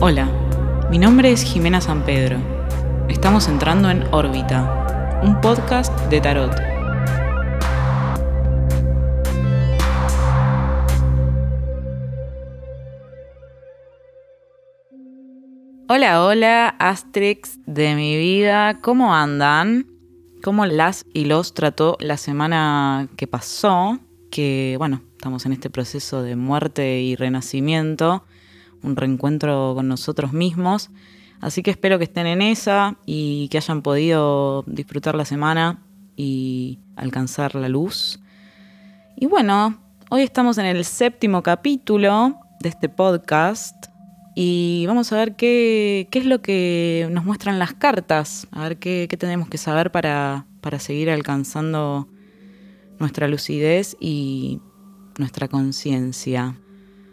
Hola, mi nombre es Jimena San Pedro. Estamos entrando en órbita, un podcast de tarot. Hola, hola, Asterix de mi vida, ¿cómo andan? ¿Cómo las y los trató la semana que pasó? Que, bueno, estamos en este proceso de muerte y renacimiento un reencuentro con nosotros mismos. Así que espero que estén en esa y que hayan podido disfrutar la semana y alcanzar la luz. Y bueno, hoy estamos en el séptimo capítulo de este podcast y vamos a ver qué, es lo que nos muestran las cartas, a ver qué, tenemos que saber para, para seguir alcanzando nuestra lucidez y nuestra conciencia.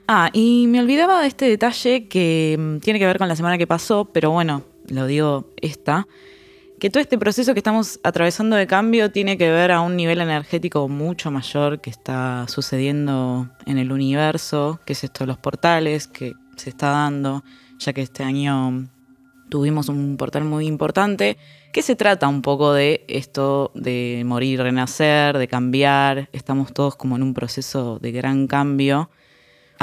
Ah, y me olvidaba de este detalle que mm, tiene que ver con la semana que pasó, pero bueno, lo digo esta, que todo este proceso que estamos atravesando de cambio tiene que ver a un nivel energético mucho mayor que está sucediendo en el universo, que es esto de los portales que se está dando, ya que este año tuvimos un portal muy importante, que se trata un poco de esto de morir, renacer, de cambiar, estamos todos como en un proceso de gran cambio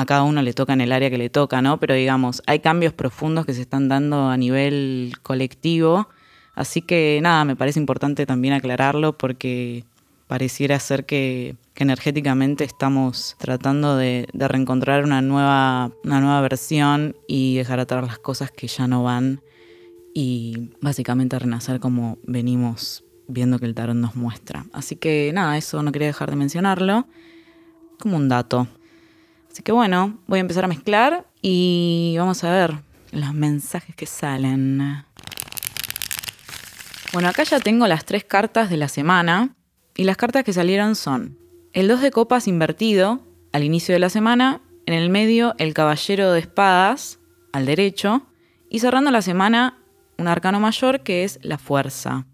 a cada uno le toca en el área que le toca, ¿no? Pero digamos, hay cambios profundos que se están dando a nivel colectivo. Así que nada, me parece importante también aclararlo porque pareciera ser que, energéticamente estamos tratando de, reencontrar una nueva, una nueva versión y dejar atrás las cosas que ya no van y básicamente renacer como venimos viendo que el tarot nos muestra. Así que nada, eso no quería dejar de mencionarlo como un dato. Así que bueno, voy a empezar a mezclar y vamos a ver los mensajes que salen. Bueno, acá ya tengo las tres cartas de la semana y las cartas que salieron son el 2 de copas invertido al inicio de la semana, en el medio el caballero de espadas al derecho y cerrando la semana un arcano mayor que es la fuerza.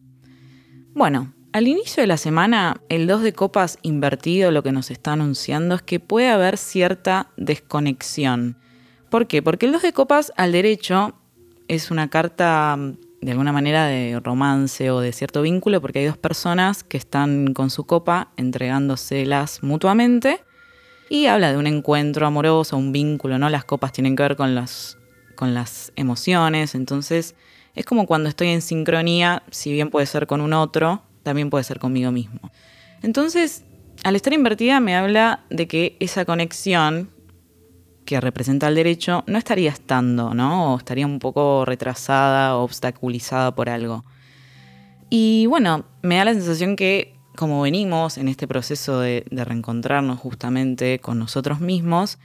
Bueno, al inicio de la semana, el 2 de copas invertido lo que nos está anunciando es que puede haber cierta desconexión. ¿Por qué? Porque el 2 de copas al derecho es una carta mm, de alguna manera de romance o de cierto vínculo porque hay dos personas que están con su copa entregándoselas mutuamente y habla de un encuentro amoroso, un vínculo, ¿no? Las copas tienen que ver con las, con las emociones, entonces es como cuando estoy en sincronía, si bien puede ser con un otro, también puede ser conmigo mismo. Entonces, al estar invertida me habla de que esa conexión que representa el derecho no estaría estando, ¿no? O estaría un poco retrasada o obstaculizada por algo. Y bueno, me da la sensación que como venimos en este proceso de, de reencontrarnos justamente con nosotros mismos,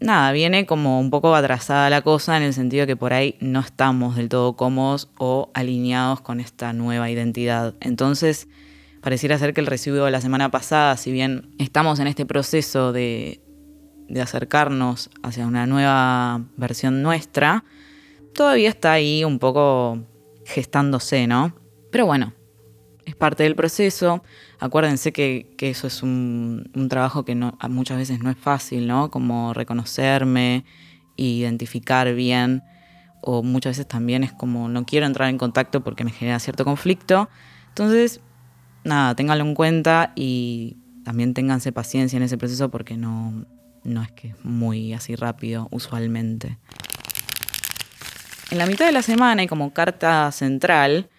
nada, viene como un poco atrasada la cosa en el sentido que por ahí no estamos del todo cómodos o alineados con esta nueva identidad. Entonces, pareciera ser que el residuo de la semana pasada, si bien estamos en este proceso de, de acercarnos hacia una nueva versión nuestra, todavía está ahí un poco gestándose, ¿no? Pero bueno, es parte del proceso. Acuérdense que, eso es un, trabajo que muchas veces no es fácil, ¿no? Como reconocerme, identificar bien, o muchas veces también es como no quiero entrar en contacto porque me genera cierto conflicto. Entonces, nada, ténganlo en cuenta y también ténganse paciencia en ese proceso porque no, no es que es muy así rápido usualmente. En la mitad de la semana y como carta central,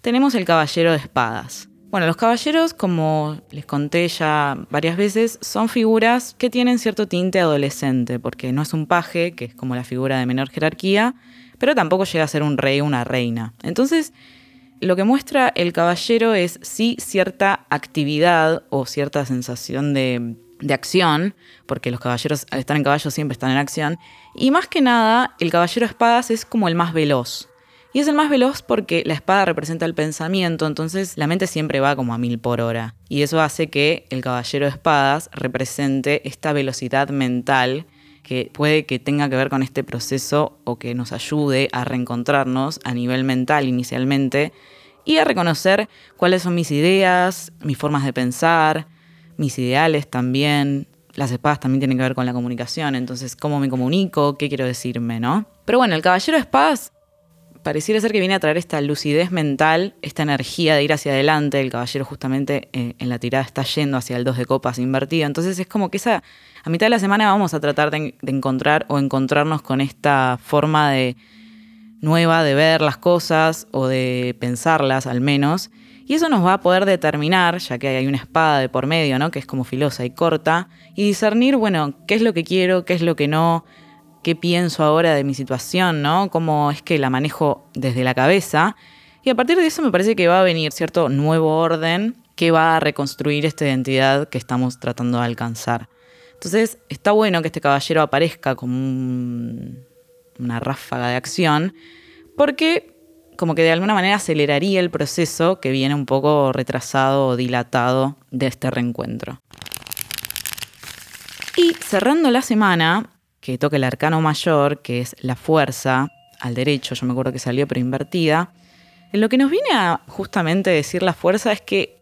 tenemos el Caballero de Espadas. Bueno, los caballeros, como les conté ya varias veces, son figuras que tienen cierto tinte adolescente, porque no es un paje, que es como la figura de menor jerarquía, pero tampoco llega a ser un rey o una reina. Entonces, lo que muestra el caballero es sí cierta actividad o cierta sensación de, acción, porque los caballeros al estar en caballo siempre están en acción, y más que nada, el caballero de espadas es como el más veloz. Y es el más veloz porque la espada representa el pensamiento, entonces la mente siempre va como a mil por hora. Y eso hace que el caballero de espadas represente esta velocidad mental que puede que tenga que ver con este proceso o que nos ayude a reencontrarnos a nivel mental inicialmente y a reconocer cuáles son mis ideas, mis formas de pensar, mis ideales también. Las espadas también tienen que ver con la comunicación, entonces cómo me comunico, qué quiero decirme, ¿no? Pero bueno, el caballero de espadas pareciera ser que viene a traer esta lucidez mental, esta energía de ir hacia adelante. El caballero justamente eh, en la tirada está yendo hacia el 2 de copas invertido. Entonces es como que esa, a mitad de la semana vamos a tratar de, encontrar o encontrarnos con esta forma de nueva de ver las cosas o de pensarlas al menos. Y eso nos va a poder determinar, ya que hay una espada de por medio, ¿no? Que es como filosa y corta, y discernir, bueno, qué es lo que quiero, qué es lo que no, qué pienso ahora de mi situación, ¿no? Cómo es que la manejo desde la cabeza. Y a partir de eso me parece que va a venir cierto nuevo orden que va a reconstruir esta identidad que estamos tratando de alcanzar. Entonces está bueno que este caballero aparezca como una ráfaga de acción, porque como que de alguna manera aceleraría el proceso que viene un poco retrasado o dilatado de este reencuentro. Y cerrando la semana, que toca el arcano mayor, que es la fuerza al derecho, yo me acuerdo que salió pero invertida, en lo que nos viene a justamente decir la fuerza es que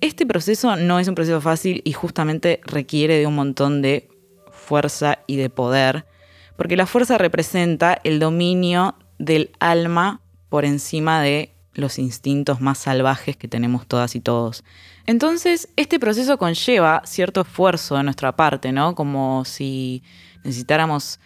este proceso no es un proceso fácil y justamente requiere de un montón de fuerza y de poder, porque la fuerza representa el dominio del alma por encima de los instintos más salvajes que tenemos todas y todos. Entonces, este proceso conlleva cierto esfuerzo de nuestra parte, ¿no? Como si necesitáramos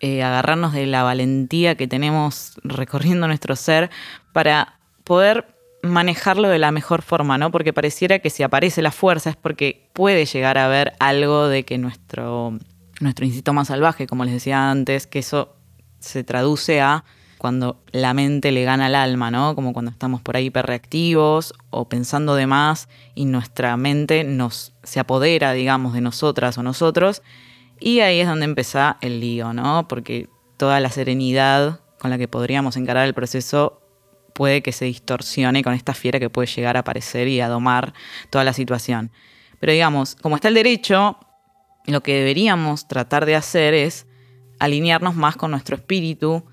eh, agarrarnos de la valentía que tenemos recorriendo nuestro ser para poder manejarlo de la mejor forma, ¿no? Porque pareciera que si aparece la fuerza es porque puede llegar a haber algo de que nuestro, nuestro instinto más salvaje, como les decía antes, que eso se traduce a cuando la mente le gana al alma, ¿no? Como cuando estamos por ahí hiperreactivos o pensando de más y nuestra mente nos se apodera, digamos, de nosotras o nosotros y ahí es donde empieza el lío, ¿no? Porque toda la serenidad con la que podríamos encarar el proceso puede que se distorsione con esta fiera que puede llegar a aparecer y a domar toda la situación. Pero digamos, como está el derecho, lo que deberíamos tratar de hacer es alinearnos más con nuestro espíritu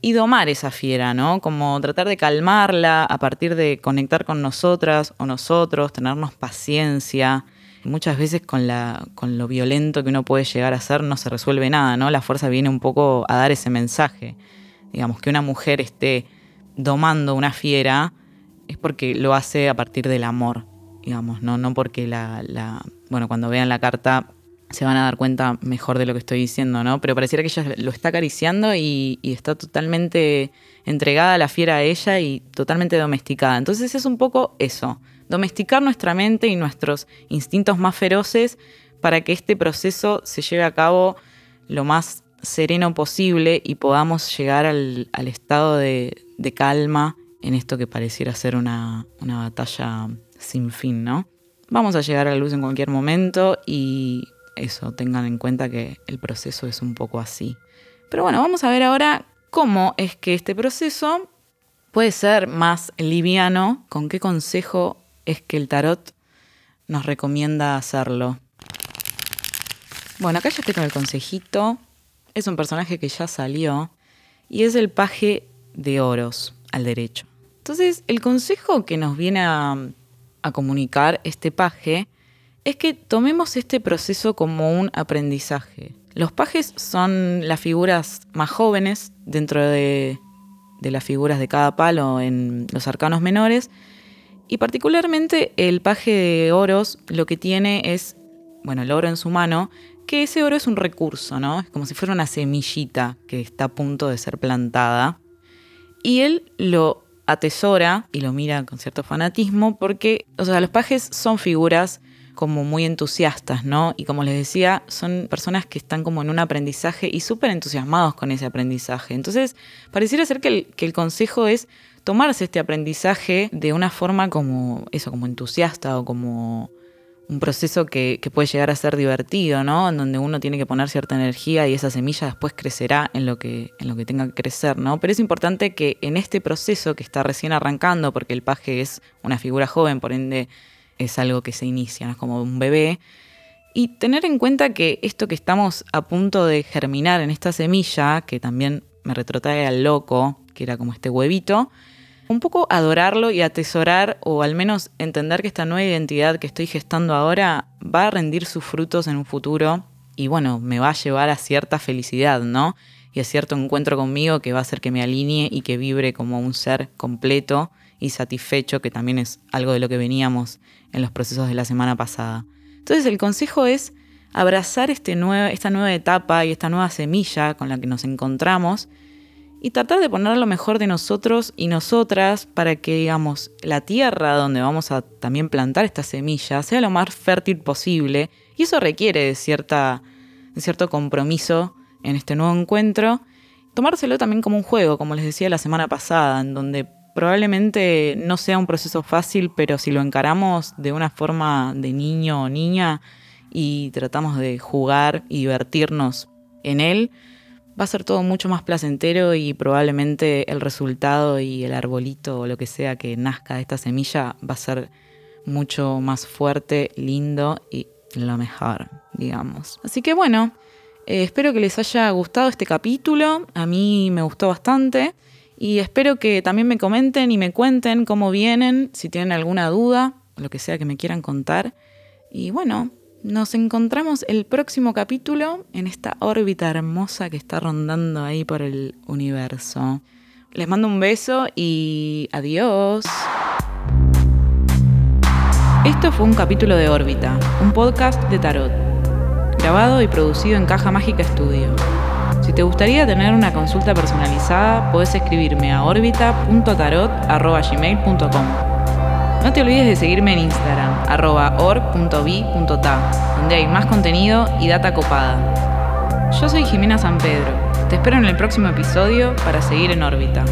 y domar esa fiera, ¿no? Como tratar de calmarla a partir de conectar con nosotras o nosotros, tenernos paciencia, muchas veces con, la, con lo violento que uno puede llegar a ser no se resuelve nada, ¿no? La fuerza viene un poco a dar ese mensaje. Digamos, que una mujer esté domando una fiera es porque lo hace a partir del amor, digamos, no, no porque la, la, bueno, cuando vean la carta se van a dar cuenta mejor de lo que estoy diciendo, ¿no? Pero pareciera que ella lo está acariciando y, y, está totalmente entregada a la fiera a ella y totalmente domesticada. Entonces es un poco eso, domesticar nuestra mente y nuestros instintos más feroces para que este proceso se lleve a cabo lo más sereno posible y podamos llegar al, estado de, calma en esto que pareciera ser una, una batalla sin fin, ¿no? Vamos a llegar a la luz en cualquier momento y eso, tengan en cuenta que el proceso es un poco así. Pero bueno, vamos a ver ahora cómo es que este proceso puede ser más liviano, con qué consejo es que el tarot nos recomienda hacerlo. Bueno, acá ya estoy con el consejito. Es un personaje que ya salió y es el paje de oros al derecho. Entonces, el consejo que nos viene a, comunicar este paje es que tomemos este proceso como un aprendizaje. Los pajes son las figuras más jóvenes dentro de, de las figuras de cada palo en los arcanos menores y particularmente el paje de oros lo que tiene es, bueno, el oro en su mano, que ese oro es un recurso, ¿no? Es como si fuera una semillita que está a punto de ser plantada. Y él lo atesora y lo mira con cierto fanatismo porque, o sea, los pajes son figuras como muy entusiastas, ¿no? Y como les decía, son personas que están como en un aprendizaje y súper entusiasmados con ese aprendizaje. Entonces, pareciera ser que el, que consejo es tomarse este aprendizaje de una forma como eso, como entusiasta o como un proceso que, puede llegar a ser divertido, ¿no? En donde uno tiene que poner cierta energía y esa semilla después crecerá en lo que, en lo que tenga que crecer, ¿no? Pero es importante que en este proceso que está recién arrancando, porque el paje es una figura joven, por ende es algo que se inicia, ¿no? es como un bebé, y tener en cuenta que esto que estamos a punto de germinar en esta semilla, que también me retrotrae al loco, que era como este huevito, un poco adorarlo y atesorar o al menos entender que esta nueva identidad que estoy gestando ahora va a rendir sus frutos en un futuro y bueno, me va a llevar a cierta felicidad, ¿no? Y es cierto encuentro conmigo que va a hacer que me alinee y que vibre como un ser completo y satisfecho, que también es algo de lo que veníamos en los procesos de la semana pasada. Entonces el consejo es abrazar este esta nueva etapa y esta nueva semilla con la que nos encontramos y tratar de poner lo mejor de nosotros y nosotras para que, digamos, la tierra donde vamos a también plantar esta semilla sea lo más fértil posible. Y eso requiere de, cierta, de cierto compromiso en este nuevo encuentro. Tomárselo también como un juego, como les decía la semana pasada, en donde probablemente no sea un proceso fácil, pero si lo encaramos de una forma de niño o niña y tratamos de jugar y divertirnos en él, va a ser todo mucho más placentero y probablemente el resultado y el arbolito o lo que sea que nazca de esta semilla va a ser mucho más fuerte, lindo y lo mejor, digamos. Así que bueno, eh, espero que les haya gustado este capítulo, a mí me gustó bastante y espero que también me comenten y me cuenten cómo vienen, si tienen alguna duda, lo que sea que me quieran contar. Y bueno, nos encontramos el próximo capítulo en esta órbita hermosa que está rondando ahí por el universo. Les mando un beso y adiós. Esto fue un capítulo de Órbita, un podcast de tarot, grabado y producido en Caja Mágica Studio. Si te gustaría tener una consulta personalizada, puedes escribirme a orbita.tarot.gmail.com. No te olvides de seguirme en Instagram, arroba donde hay más contenido y data copada. Yo soy Jimena San Pedro. Te espero en el próximo episodio para seguir en órbita.